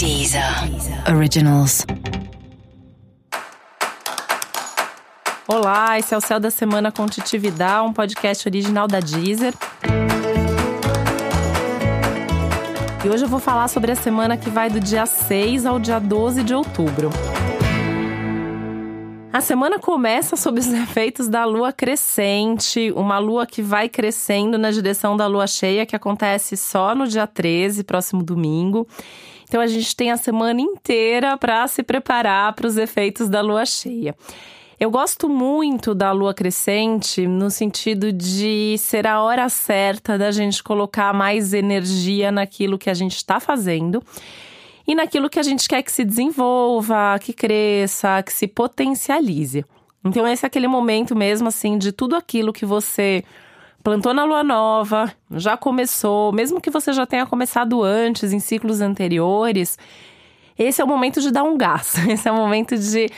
Deezer Originals. Olá, esse é o Céu da Semana com Titividade, um podcast original da Deezer. E hoje eu vou falar sobre a semana que vai do dia 6 ao dia 12 de outubro. A semana começa sob os efeitos da lua crescente, uma lua que vai crescendo na direção da lua cheia, que acontece só no dia 13, próximo domingo. Então a gente tem a semana inteira para se preparar para os efeitos da lua cheia. Eu gosto muito da lua crescente no sentido de ser a hora certa da gente colocar mais energia naquilo que a gente está fazendo e naquilo que a gente quer que se desenvolva, que cresça, que se potencialize. Então, esse é aquele momento mesmo, assim, de tudo aquilo que você plantou na lua nova, já começou, mesmo que você já tenha começado antes, em ciclos anteriores, esse é o momento de dar um gás, esse é o momento de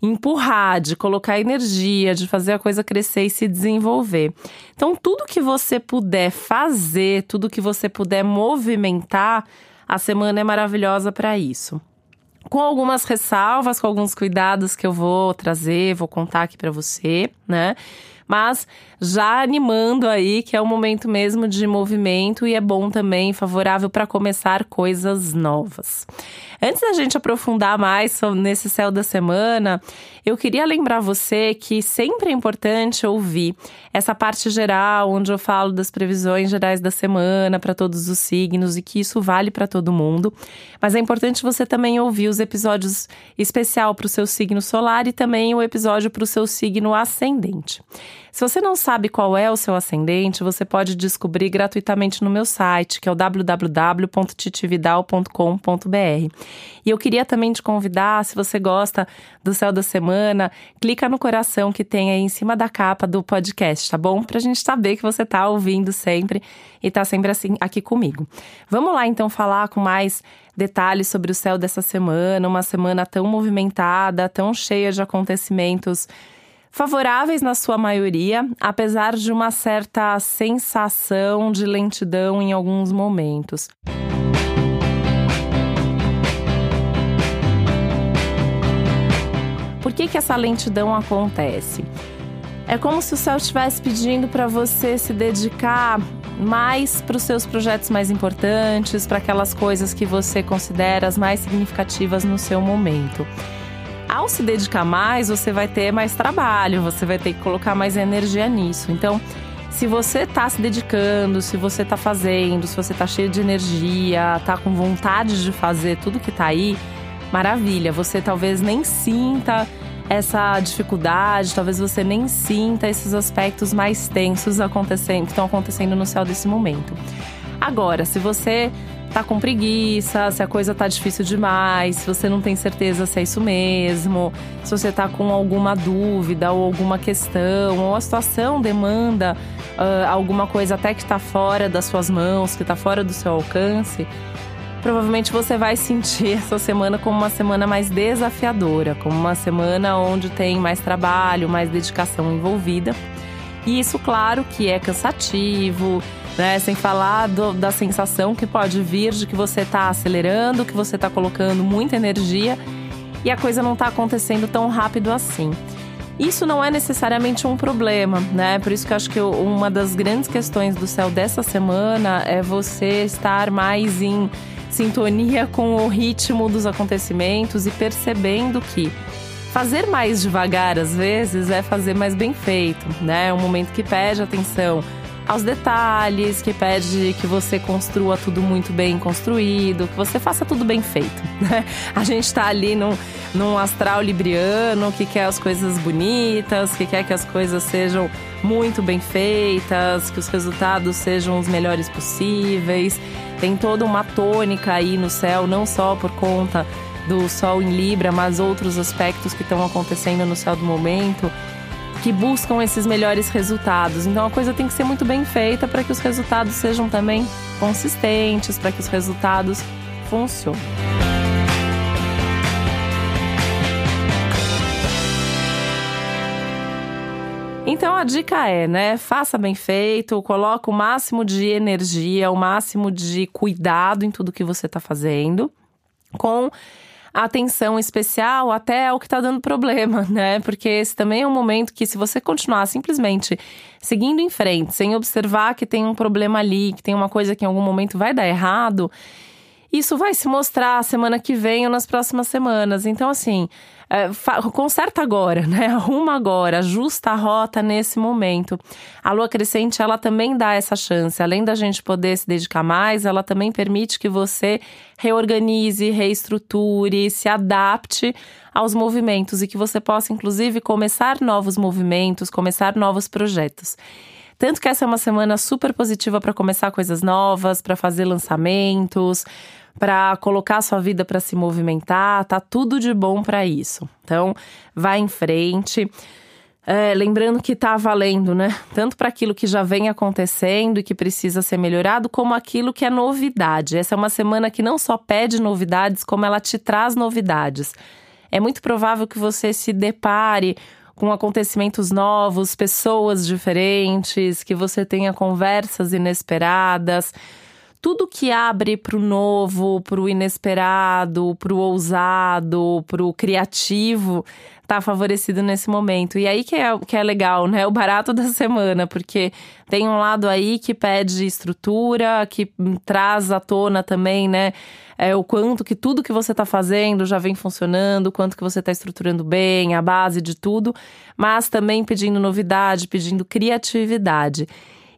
empurrar, de colocar energia, de fazer a coisa crescer e se desenvolver. Então, tudo que você puder fazer, tudo que você puder movimentar, a semana é maravilhosa para isso. Com algumas ressalvas, com alguns cuidados que eu vou trazer, vou contar aqui para você, né? Mas já animando aí que é um momento mesmo de movimento e é bom também, favorável para começar coisas novas. Antes da gente aprofundar mais nesse céu da semana, eu queria lembrar você que sempre é importante ouvir essa parte geral, onde eu falo das previsões gerais da semana para todos os signos e que isso vale para todo mundo. Mas é importante você também ouvir os episódios especial para o seu signo solar e também o episódio para o seu signo ascendente. Se você não sabe qual é o seu ascendente, você pode descobrir gratuitamente no meu site, que é o www.titividal.com.br. E eu queria também te convidar, se você gosta do céu da semana, clica no coração que tem aí em cima da capa do podcast, tá bom? Pra gente saber que você tá ouvindo sempre e tá sempre assim aqui comigo. Vamos lá então falar com mais detalhes sobre o céu dessa semana, uma semana tão movimentada, tão cheia de acontecimentos favoráveis na sua maioria, apesar de uma certa sensação de lentidão em alguns momentos. Por que, que essa lentidão acontece? É como se o céu estivesse pedindo para você se dedicar mais para os seus projetos mais importantes, para aquelas coisas que você considera as mais significativas no seu momento ao se dedicar mais, você vai ter mais trabalho, você vai ter que colocar mais energia nisso. Então, se você está se dedicando, se você está fazendo, se você está cheio de energia, está com vontade de fazer tudo que está aí, maravilha. Você talvez nem sinta essa dificuldade, talvez você nem sinta esses aspectos mais tensos acontecendo, que estão acontecendo no céu desse momento. Agora, se você tá com preguiça, se a coisa tá difícil demais, se você não tem certeza se é isso mesmo, se você tá com alguma dúvida ou alguma questão, ou a situação demanda uh, alguma coisa até que tá fora das suas mãos, que tá fora do seu alcance, provavelmente você vai sentir essa semana como uma semana mais desafiadora, como uma semana onde tem mais trabalho, mais dedicação envolvida. E isso, claro, que é cansativo, né? Sem falar do, da sensação que pode vir de que você está acelerando, que você está colocando muita energia e a coisa não está acontecendo tão rápido assim. Isso não é necessariamente um problema, né? Por isso que eu acho que uma das grandes questões do céu dessa semana é você estar mais em sintonia com o ritmo dos acontecimentos e percebendo que fazer mais devagar às vezes é fazer mais bem feito, né? É um momento que pede atenção aos detalhes, que pede que você construa tudo muito bem construído, que você faça tudo bem feito. Né? A gente está ali num, num astral libriano que quer as coisas bonitas, que quer que as coisas sejam muito bem feitas, que os resultados sejam os melhores possíveis. Tem toda uma tônica aí no céu, não só por conta do Sol em Libra, mas outros aspectos que estão acontecendo no céu do momento que buscam esses melhores resultados. Então a coisa tem que ser muito bem feita para que os resultados sejam também consistentes, para que os resultados funcionem. Então a dica é, né? Faça bem feito, coloque o máximo de energia, o máximo de cuidado em tudo que você está fazendo. com atenção especial até o que está dando problema, né? Porque esse também é um momento que, se você continuar simplesmente seguindo em frente, sem observar que tem um problema ali, que tem uma coisa que em algum momento vai dar errado, isso vai se mostrar semana que vem ou nas próximas semanas. Então, assim, é, conserta agora, né? Arruma agora, ajusta a rota nesse momento. A lua crescente, ela também dá essa chance. Além da gente poder se dedicar mais, ela também permite que você reorganize, reestruture, se adapte aos movimentos e que você possa, inclusive, começar novos movimentos, começar novos projetos. Tanto que essa é uma semana super positiva para começar coisas novas, para fazer lançamentos, para colocar sua vida para se movimentar, tá tudo de bom para isso. Então, vá em frente. É, lembrando que tá valendo, né? Tanto para aquilo que já vem acontecendo e que precisa ser melhorado, como aquilo que é novidade. Essa é uma semana que não só pede novidades, como ela te traz novidades. É muito provável que você se depare com acontecimentos novos, pessoas diferentes, que você tenha conversas inesperadas tudo que abre para o novo, para o inesperado, para o ousado, para o criativo, tá favorecido nesse momento. E aí que é, que é legal, né? O barato da semana, porque tem um lado aí que pede estrutura, que traz à tona também, né? É, o quanto que tudo que você está fazendo já vem funcionando, o quanto que você está estruturando bem, a base de tudo, mas também pedindo novidade, pedindo criatividade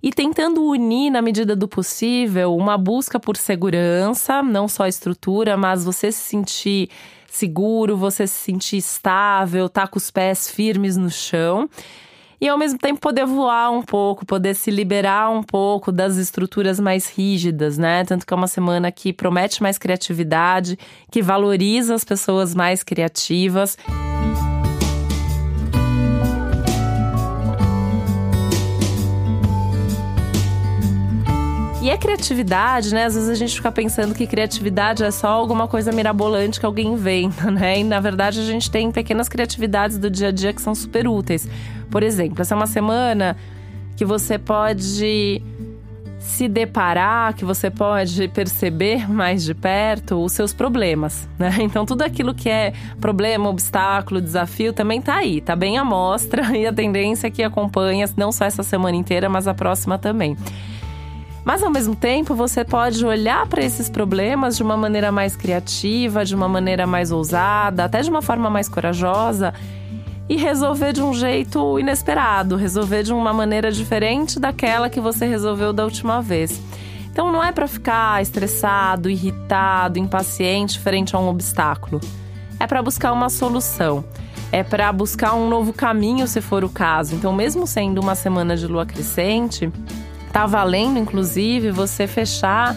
e tentando unir, na medida do possível, uma busca por segurança, não só estrutura, mas você se sentir seguro, você se sentir estável, tá com os pés firmes no chão. E ao mesmo tempo poder voar um pouco, poder se liberar um pouco das estruturas mais rígidas, né? Tanto que é uma semana que promete mais criatividade, que valoriza as pessoas mais criativas. E é criatividade, né? Às vezes a gente fica pensando que criatividade é só alguma coisa mirabolante que alguém inventa, né? E na verdade a gente tem pequenas criatividades do dia a dia que são super úteis. Por exemplo, essa é uma semana que você pode se deparar, que você pode perceber mais de perto os seus problemas, né? Então tudo aquilo que é problema, obstáculo, desafio também tá aí, tá bem à mostra e a tendência é que acompanha não só essa semana inteira, mas a próxima também. Mas ao mesmo tempo, você pode olhar para esses problemas de uma maneira mais criativa, de uma maneira mais ousada, até de uma forma mais corajosa e resolver de um jeito inesperado, resolver de uma maneira diferente daquela que você resolveu da última vez. Então não é para ficar estressado, irritado, impaciente frente a um obstáculo. É para buscar uma solução. É para buscar um novo caminho, se for o caso. Então, mesmo sendo uma semana de lua crescente, Tá valendo, inclusive, você fechar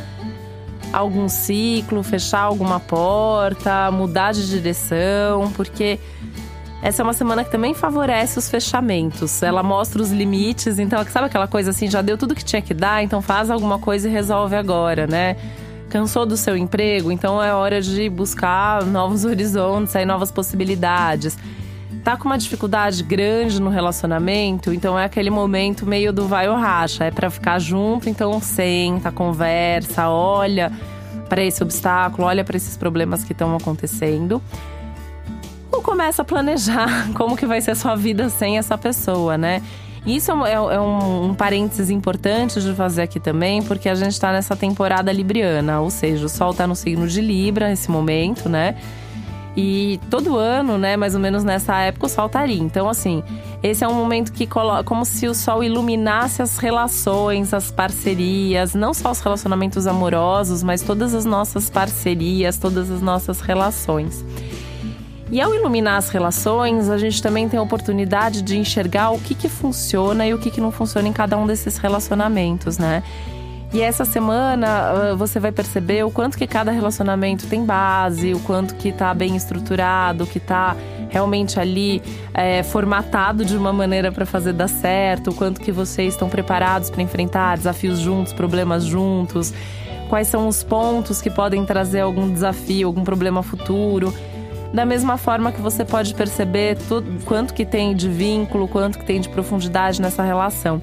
algum ciclo, fechar alguma porta, mudar de direção, porque essa é uma semana que também favorece os fechamentos. Ela mostra os limites, então, sabe aquela coisa assim, já deu tudo que tinha que dar, então faz alguma coisa e resolve agora, né? Cansou do seu emprego, então é hora de buscar novos horizontes, aí novas possibilidades tá com uma dificuldade grande no relacionamento, então é aquele momento meio do vai ou racha, é para ficar junto, então senta, conversa, olha para esse obstáculo, olha para esses problemas que estão acontecendo. Ou começa a planejar como que vai ser a sua vida sem essa pessoa, né? Isso é, é um, um parênteses importante de fazer aqui também, porque a gente está nessa temporada libriana, ou seja, o Sol está no signo de Libra nesse momento, né? E todo ano, né, mais ou menos nessa época, o sol estaria. Então, assim, esse é um momento que coloca como se o sol iluminasse as relações, as parcerias, não só os relacionamentos amorosos, mas todas as nossas parcerias, todas as nossas relações. E ao iluminar as relações, a gente também tem a oportunidade de enxergar o que, que funciona e o que, que não funciona em cada um desses relacionamentos, né? E essa semana ah, você vai perceber o quanto que cada relacionamento tem base, o quanto que tá bem estruturado, que tá realmente ali é, formatado de uma maneira para fazer dar certo, o quanto que vocês estão preparados para enfrentar desafios juntos, problemas juntos, quais são os pontos que podem trazer algum desafio, algum problema futuro. Da mesma forma que você pode perceber tudo, quanto que tem de vínculo, quanto que tem de profundidade nessa relação.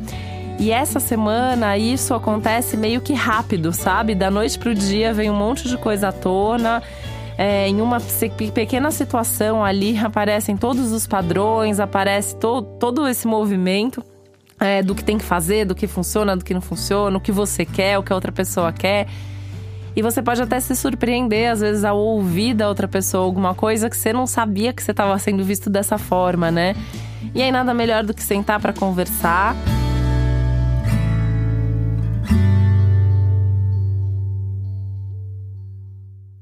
E essa semana isso acontece meio que rápido, sabe? Da noite pro dia vem um monte de coisa à tona. é, em uma pequena situação ali aparecem todos os padrões, aparece to, todo esse movimento. É, do que tem que fazer, do que funciona, do que não funciona, o que você quer, o que a outra pessoa quer. E você pode até se surpreender, às vezes, ao ouvir da outra pessoa alguma coisa que você não sabia que você estava sendo visto dessa forma, né? E aí, nada melhor do que sentar para conversar.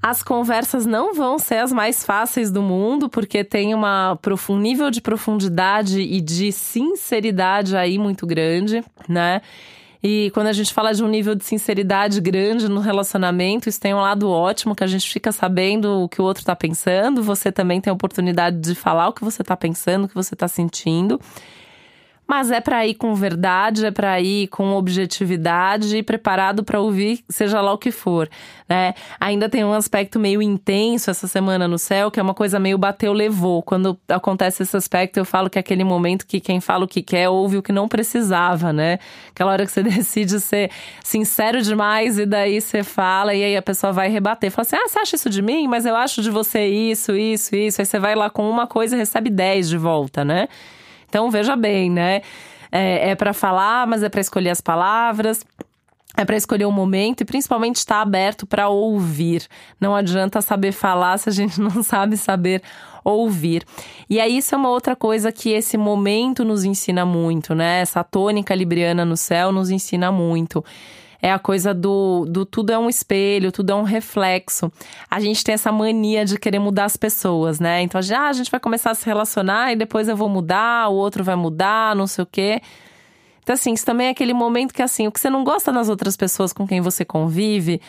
As conversas não vão ser as mais fáceis do mundo, porque tem uma, um nível de profundidade e de sinceridade aí muito grande, né? E quando a gente fala de um nível de sinceridade grande no relacionamento, isso tem um lado ótimo, que a gente fica sabendo o que o outro está pensando, você também tem a oportunidade de falar o que você está pensando, o que você está sentindo. Mas é para ir com verdade, é para ir com objetividade e preparado para ouvir, seja lá o que for, né? Ainda tem um aspecto meio intenso essa semana no céu, que é uma coisa meio bateu levou. Quando acontece esse aspecto, eu falo que é aquele momento que quem fala o que quer ouve o que não precisava, né? Aquela hora que você decide ser sincero demais e daí você fala e aí a pessoa vai rebater, fala assim: "Ah, você acha isso de mim? Mas eu acho de você isso, isso, isso". Aí você vai lá com uma coisa e recebe dez de volta, né? Então, veja bem, né? É, é para falar, mas é para escolher as palavras. É para escolher o momento e principalmente estar aberto para ouvir. Não adianta saber falar se a gente não sabe saber ouvir. E aí, isso é uma outra coisa que esse momento nos ensina muito, né? Essa tônica libriana no céu nos ensina muito é a coisa do, do tudo é um espelho, tudo é um reflexo. A gente tem essa mania de querer mudar as pessoas, né? Então gente, ah, a gente vai começar a se relacionar e depois eu vou mudar, o outro vai mudar, não sei o quê. Então, assim, isso também é aquele momento que, assim, o que você não gosta nas outras pessoas com quem você convive,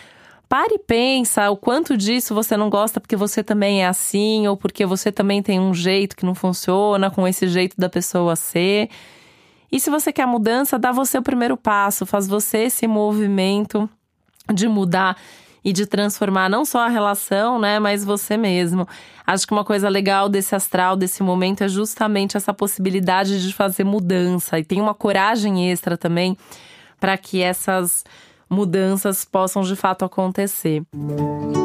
pare e pensa o quanto disso você não gosta porque você também é assim, ou porque você também tem um jeito que não funciona com esse jeito da pessoa ser. E se você quer mudança, dá você o primeiro passo, faz você esse movimento de mudar e de transformar não só a relação, né, mas você mesmo. Acho que uma coisa legal desse astral, desse momento, é justamente essa possibilidade de fazer mudança. E tem uma coragem extra também para que essas mudanças possam de fato acontecer. Música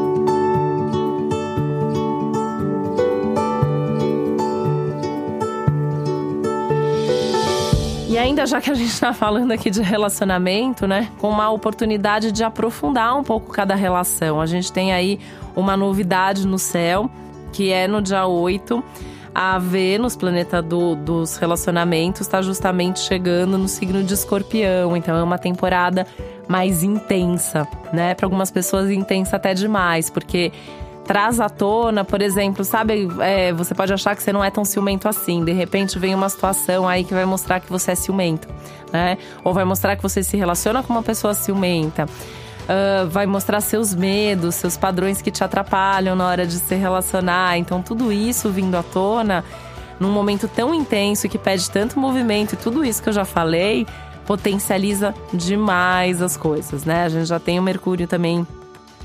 E ainda já que a gente está falando aqui de relacionamento, né? Com uma oportunidade de aprofundar um pouco cada relação. A gente tem aí uma novidade no céu, que é no dia 8. A Vênus, planeta do, dos relacionamentos, está justamente chegando no signo de escorpião. Então é uma temporada mais intensa, né? Para algumas pessoas, intensa até demais, porque traz à tona, por exemplo, sabe, é, você pode achar que você não é tão ciumento assim. De repente vem uma situação aí que vai mostrar que você é ciumento, né? Ou vai mostrar que você se relaciona com uma pessoa ciumenta. Uh, vai mostrar seus medos, seus padrões que te atrapalham na hora de se relacionar. Então, tudo isso vindo à tona num momento tão intenso que pede tanto movimento e tudo isso que eu já falei potencializa demais as coisas, né? A gente já tem o Mercúrio também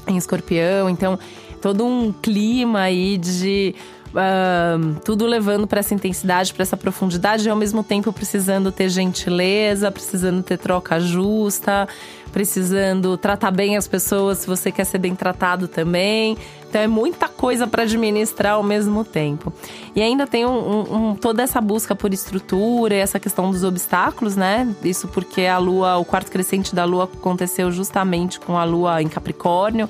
em Escorpião, então todo um clima aí de Uh, tudo levando para essa intensidade, para essa profundidade, e ao mesmo tempo precisando ter gentileza, precisando ter troca justa, precisando tratar bem as pessoas se você quer ser bem tratado também. Então é muita coisa para administrar ao mesmo tempo. E ainda tem um, um, um, toda essa busca por estrutura e essa questão dos obstáculos, né? Isso porque a lua, o quarto crescente da lua aconteceu justamente com a lua em Capricórnio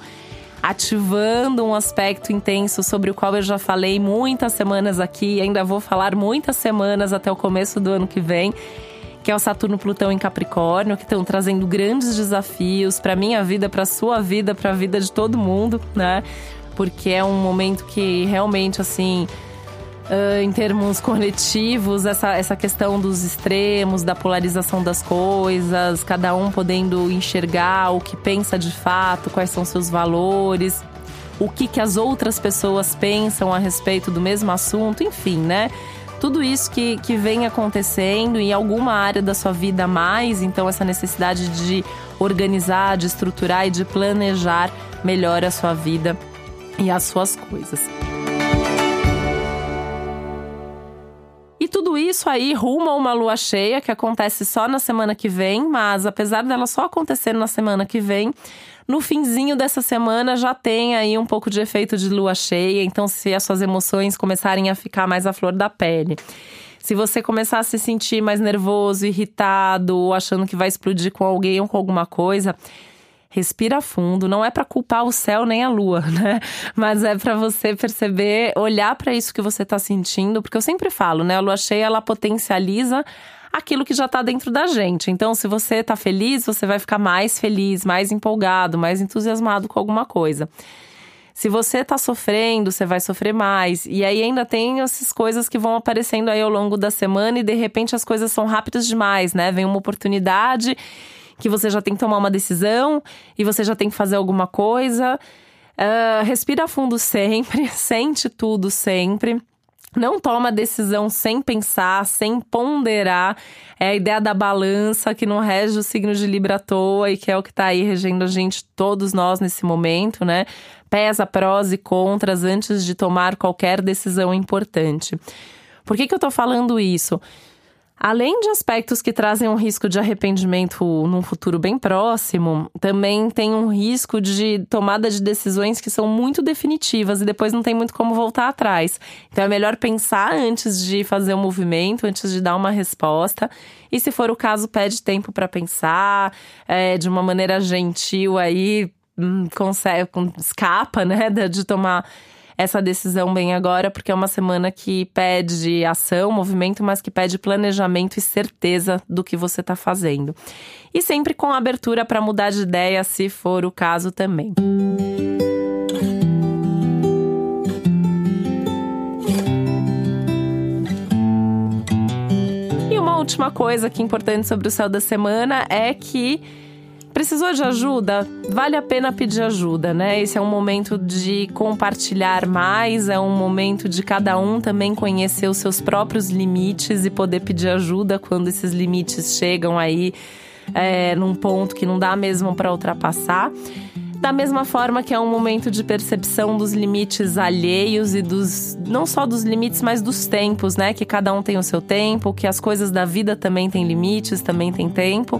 ativando um aspecto intenso sobre o qual eu já falei muitas semanas aqui, e ainda vou falar muitas semanas até o começo do ano que vem, que é o Saturno Plutão em Capricórnio, que estão trazendo grandes desafios para minha vida, para sua vida, para a vida de todo mundo, né? Porque é um momento que realmente assim Uh, em termos coletivos, essa, essa questão dos extremos, da polarização das coisas, cada um podendo enxergar o que pensa de fato, quais são seus valores, o que, que as outras pessoas pensam a respeito do mesmo assunto, enfim, né? Tudo isso que, que vem acontecendo em alguma área da sua vida mais, então essa necessidade de organizar, de estruturar e de planejar melhor a sua vida e as suas coisas. Isso aí ruma uma lua cheia que acontece só na semana que vem, mas apesar dela só acontecer na semana que vem, no finzinho dessa semana já tem aí um pouco de efeito de lua cheia, então se as suas emoções começarem a ficar mais à flor da pele. Se você começar a se sentir mais nervoso, irritado, ou achando que vai explodir com alguém ou com alguma coisa, respira fundo. Não é para culpar o céu nem a lua, né? Mas é para você perceber, olhar para isso que você está sentindo, porque eu sempre falo, né? A lua cheia ela potencializa aquilo que já está dentro da gente. Então, se você está feliz, você vai ficar mais feliz, mais empolgado, mais entusiasmado com alguma coisa. Se você está sofrendo, você vai sofrer mais. E aí ainda tem essas coisas que vão aparecendo aí ao longo da semana e de repente as coisas são rápidas demais, né? Vem uma oportunidade que você já tem que tomar uma decisão e você já tem que fazer alguma coisa. Uh, respira fundo sempre, sente tudo sempre. Não toma decisão sem pensar, sem ponderar. É a ideia da balança que não rege o signo de Libra à toa e que é o que está aí regendo a gente, todos nós nesse momento, né? Pesa prós e contras antes de tomar qualquer decisão importante. Por que, que eu tô falando isso? Além de aspectos que trazem um risco de arrependimento num futuro bem próximo, também tem um risco de tomada de decisões que são muito definitivas e depois não tem muito como voltar atrás. Então é melhor pensar antes de fazer o um movimento, antes de dar uma resposta. E se for o caso, pede tempo para pensar, é, de uma maneira gentil aí, hum, consegue, escapa, né, de tomar essa decisão bem agora, porque é uma semana que pede ação, movimento, mas que pede planejamento e certeza do que você está fazendo. E sempre com abertura para mudar de ideia, se for o caso também. E uma última coisa que é importante sobre o céu da semana é que Precisou de ajuda? Vale a pena pedir ajuda, né? Esse é um momento de compartilhar mais, é um momento de cada um também conhecer os seus próprios limites e poder pedir ajuda quando esses limites chegam aí é, num ponto que não dá mesmo para ultrapassar. Da mesma forma que é um momento de percepção dos limites alheios e dos não só dos limites, mas dos tempos, né? Que cada um tem o seu tempo, que as coisas da vida também têm limites, também tem tempo.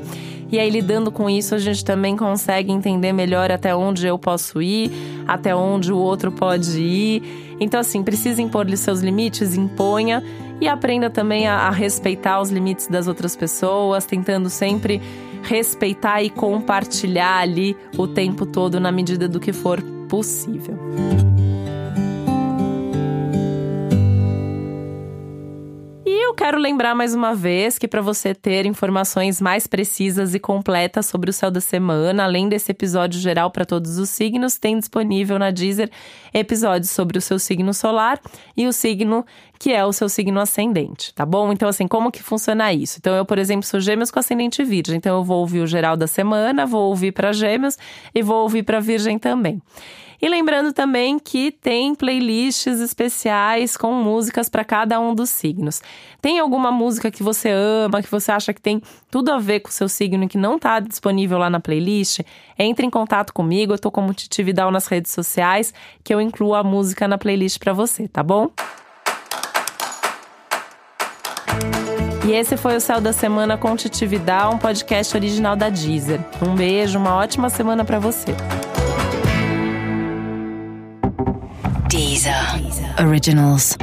E aí, lidando com isso, a gente também consegue entender melhor até onde eu posso ir, até onde o outro pode ir. Então, assim, precisa impor-lhe seus limites, imponha e aprenda também a, a respeitar os limites das outras pessoas, tentando sempre respeitar e compartilhar ali o tempo todo na medida do que for possível. Quero lembrar mais uma vez que para você ter informações mais precisas e completas sobre o céu da semana, além desse episódio geral para todos os signos, tem disponível na Deezer episódios sobre o seu signo solar e o signo que é o seu signo ascendente, tá bom? Então, assim, como que funciona isso? Então, eu, por exemplo, sou gêmeos com ascendente virgem, então eu vou ouvir o geral da semana, vou ouvir para gêmeos e vou ouvir para virgem também. E lembrando também que tem playlists especiais com músicas para cada um dos signos. Tem alguma música que você ama, que você acha que tem tudo a ver com o seu signo e que não está disponível lá na playlist? Entre em contato comigo, eu tô como Titi nas redes sociais, que eu incluo a música na playlist para você, tá bom? E esse foi o Céu da Semana com Titi um podcast original da Deezer. Um beijo, uma ótima semana para você. Deezer. Originals.